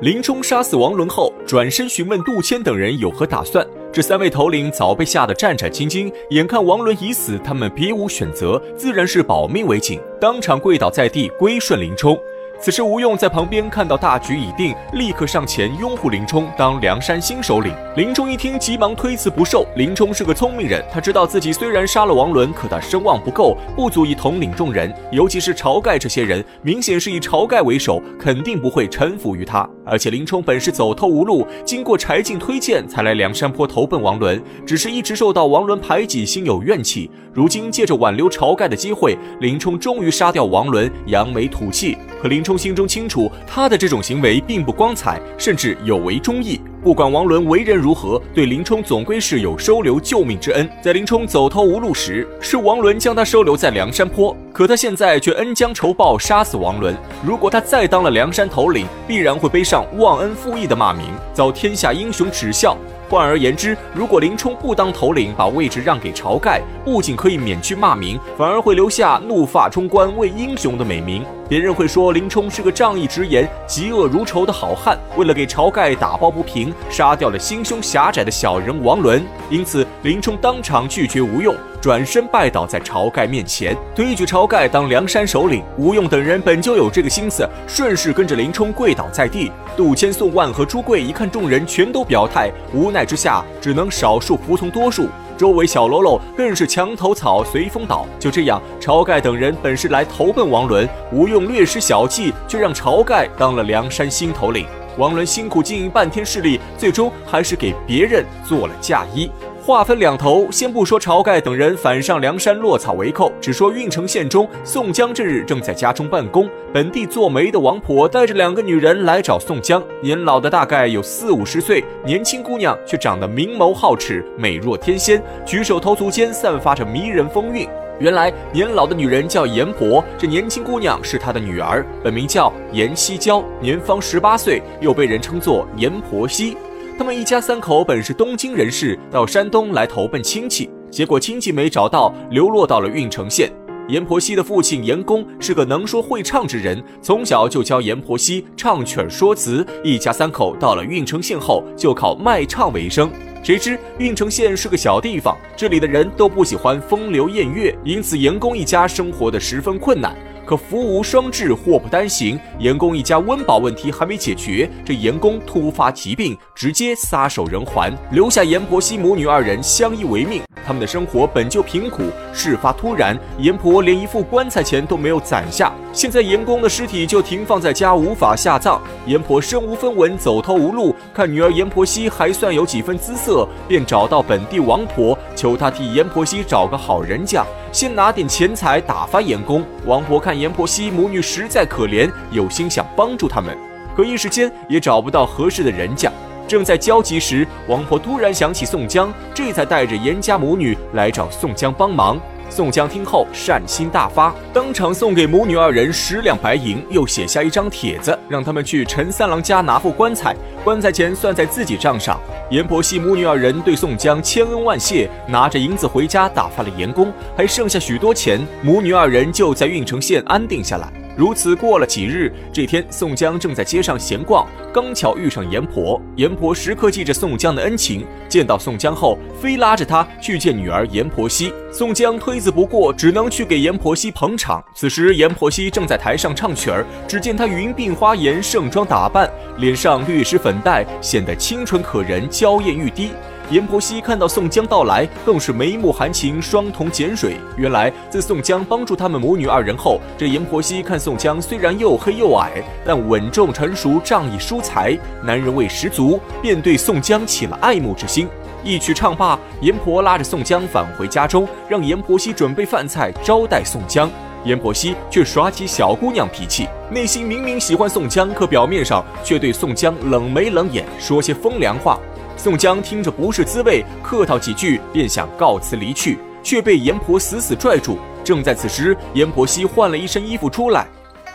林冲杀死王伦后，转身询问杜迁等人有何打算。这三位头领早被吓得战战兢兢，眼看王伦已死，他们别无选择，自然是保命为紧，当场跪倒在地，归顺林冲。此时吴用在旁边看到大局已定，立刻上前拥护林冲当梁山新首领。林冲一听，急忙推辞不受。林冲是个聪明人，他知道自己虽然杀了王伦，可他声望不够，不足以统领众人。尤其是晁盖这些人，明显是以晁盖为首，肯定不会臣服于他。而且林冲本是走投无路，经过柴进推荐才来梁山坡投奔王伦，只是一直受到王伦排挤，心有怨气。如今借着挽留晁盖的机会，林冲终于杀掉王伦，扬眉吐气。可林冲冲心中清楚，他的这种行为并不光彩，甚至有违忠义。不管王伦为人如何，对林冲总归是有收留救命之恩。在林冲走投无路时，是王伦将他收留在梁山坡，可他现在却恩将仇报，杀死王伦。如果他再当了梁山头领，必然会背上忘恩负义的骂名，遭天下英雄耻笑。换而言之，如果林冲不当头领，把位置让给晁盖，不仅可以免去骂名，反而会留下怒发冲冠为英雄的美名。别人会说林冲是个仗义直言、嫉恶如仇的好汉，为了给晁盖打抱不平，杀掉了心胸狭窄的小人王伦。因此，林冲当场拒绝吴用，转身拜倒在晁盖面前，推举晁盖当梁山首领。吴用等人本就有这个心思，顺势跟着林冲跪倒在地。杜迁、宋万和朱贵一看众人全都表态，无奈之下只能少数服从多数。周围小喽啰更是墙头草随风倒。就这样，晁盖等人本是来投奔王伦，吴用略施小计，却让晁盖当了梁山新头领。王伦辛苦经营半天势力，最终还是给别人做了嫁衣。话分两头，先不说晁盖等人反上梁山落草为寇，只说郓城县中，宋江这日正在家中办公。本地做媒的王婆带着两个女人来找宋江，年老的大概有四五十岁，年轻姑娘却长得明眸皓齿，美若天仙，举手投足间散发着迷人风韵。原来年老的女人叫阎婆，这年轻姑娘是她的女儿，本名叫阎锡娇，年方十八岁，又被人称作阎婆惜。他们一家三口本是东京人士，到山东来投奔亲戚，结果亲戚没找到，流落到了郓城县。阎婆惜的父亲阎公是个能说会唱之人，从小就教阎婆惜唱曲说词。一家三口到了郓城县后，就靠卖唱为生。谁知郓城县是个小地方，这里的人都不喜欢风流艳月，因此阎公一家生活的十分困难。可福无双至，祸不单行。严公一家温饱问题还没解决，这严公突发疾病，直接撒手人寰，留下严婆惜母女二人相依为命。他们的生活本就贫苦，事发突然，阎婆连一副棺材钱都没有攒下。现在阎公的尸体就停放在家，无法下葬。阎婆身无分文，走投无路，看女儿阎婆惜还算有几分姿色，便找到本地王婆，求她替阎婆惜找个好人家。先拿点钱财打发阎公。王婆看阎婆惜母女实在可怜，有心想帮助他们，可一时间也找不到合适的人家。正在焦急时，王婆突然想起宋江，这才带着严家母女来找宋江帮忙。宋江听后善心大发，当场送给母女二人十两白银，又写下一张帖子，让他们去陈三郎家拿副棺材，棺材钱算在自己账上。阎婆惜母女二人对宋江千恩万谢，拿着银子回家打发了阎公，还剩下许多钱，母女二人就在郓城县安定下来。如此过了几日，这天宋江正在街上闲逛，刚巧遇上阎婆。阎婆时刻记着宋江的恩情，见到宋江后，非拉着他去见女儿阎婆惜。宋江推辞不过，只能去给阎婆惜捧场。此时阎婆惜正在台上唱曲儿，只见她云鬓花颜，盛装打扮，脸上略施粉黛，显得清纯可人，娇艳欲滴。阎婆惜看到宋江到来，更是眉目含情，双瞳捡水。原来自宋江帮助他们母女二人后，这阎婆惜看宋江虽然又黑又矮，但稳重成熟，仗义疏财，男人味十足，便对宋江起了爱慕之心。一曲唱罢，阎婆拉着宋江返回家中，让阎婆惜准备饭菜招待宋江。阎婆惜却耍起小姑娘脾气，内心明明喜欢宋江，可表面上却对宋江冷眉冷眼，说些风凉话。宋江听着不是滋味，客套几句便想告辞离去，却被阎婆死死拽住。正在此时，阎婆惜换了一身衣服出来，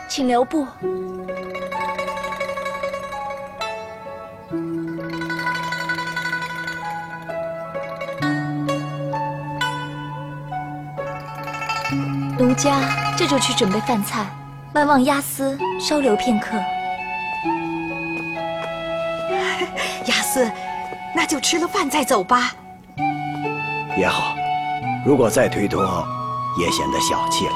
请留步。奴家这就去准备饭菜，万望押司稍留片刻。亚斯，那就吃了饭再走吧。也好，如果再推脱，也显得小气了。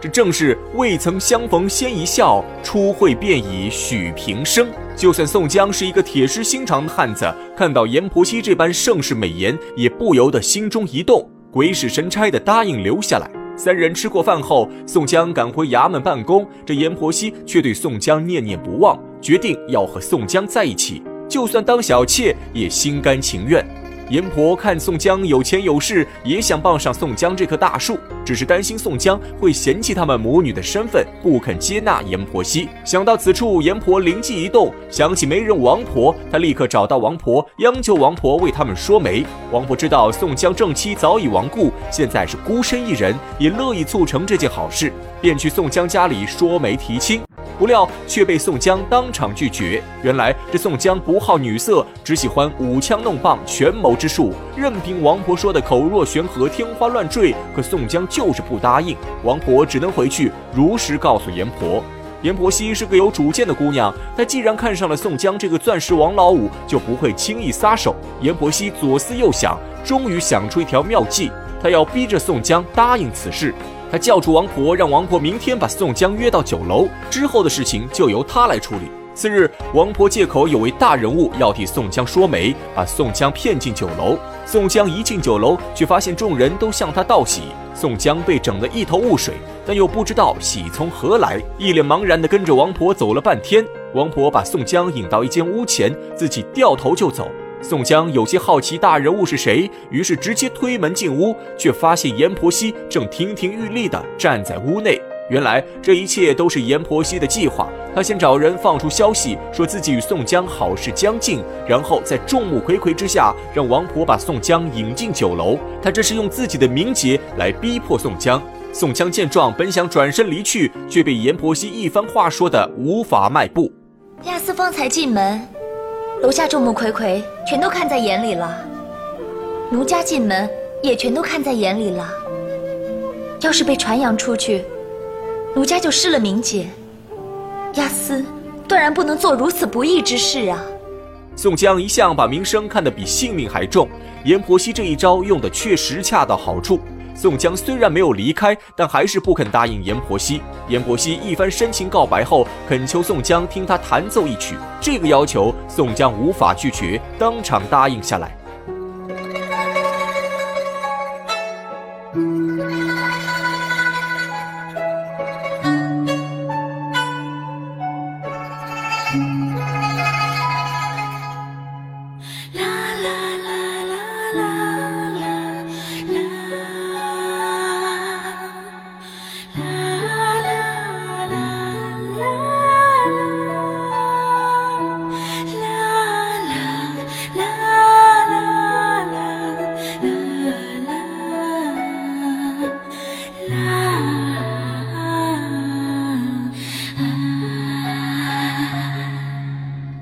这正是未曾相逢先一笑，初会便已许平生。就算宋江是一个铁石心肠的汉子，看到阎婆惜这般盛世美颜，也不由得心中一动，鬼使神差的答应留下来。三人吃过饭后，宋江赶回衙门办公，这阎婆惜却对宋江念念不忘，决定要和宋江在一起，就算当小妾也心甘情愿。阎婆看宋江有钱有势，也想傍上宋江这棵大树，只是担心宋江会嫌弃他们母女的身份，不肯接纳阎婆惜。想到此处，阎婆灵机一动，想起媒人王婆，她立刻找到王婆，央求王婆为他们说媒。王婆知道宋江正妻早已亡故，现在是孤身一人，也乐意促成这件好事，便去宋江家里说媒提亲。不料却被宋江当场拒绝。原来这宋江不好女色，只喜欢舞枪弄棒、权谋之术。任凭王婆说的口若悬河、天花乱坠，可宋江就是不答应。王婆只能回去如实告诉阎婆。阎婆惜是个有主见的姑娘，她既然看上了宋江这个钻石王老五，就不会轻易撒手。阎婆惜左思右想，终于想出一条妙计，她要逼着宋江答应此事。他叫住王婆，让王婆明天把宋江约到酒楼，之后的事情就由他来处理。次日，王婆借口有位大人物要替宋江说媒，把宋江骗进酒楼。宋江一进酒楼，却发现众人都向他道喜，宋江被整得一头雾水，但又不知道喜从何来，一脸茫然地跟着王婆走了半天。王婆把宋江引到一间屋前，自己掉头就走。宋江有些好奇大人物是谁，于是直接推门进屋，却发现阎婆惜正亭亭玉立地站在屋内。原来这一切都是阎婆惜的计划。他先找人放出消息，说自己与宋江好事将近，然后在众目睽睽之下，让王婆把宋江引进酒楼。他这是用自己的名节来逼迫宋江。宋江见状，本想转身离去，却被阎婆惜一番话说的无法迈步。亚斯方才进门。楼下众目睽睽全都看在眼里了，奴家进门也全都看在眼里了。要是被传扬出去，奴家就失了名节。亚斯断然不能做如此不义之事啊！宋江一向把名声看得比性命还重，阎婆惜这一招用的确实恰到好处。宋江虽然没有离开，但还是不肯答应阎婆惜。阎婆惜一番深情告白后，恳求宋江听他弹奏一曲。这个要求，宋江无法拒绝，当场答应下来。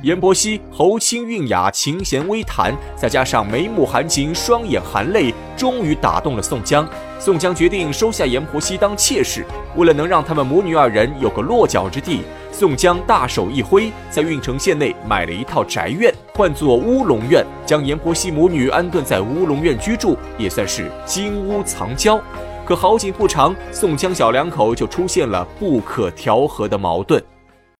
阎婆惜喉清韵雅，琴弦微弹，再加上眉目含情，双眼含泪，终于打动了宋江。宋江决定收下阎婆惜当妾室。为了能让他们母女二人有个落脚之地，宋江大手一挥，在郓城县内买了一套宅院，唤作乌龙院，将阎婆惜母女安顿在乌龙院居住，也算是金屋藏娇。可好景不长，宋江小两口就出现了不可调和的矛盾。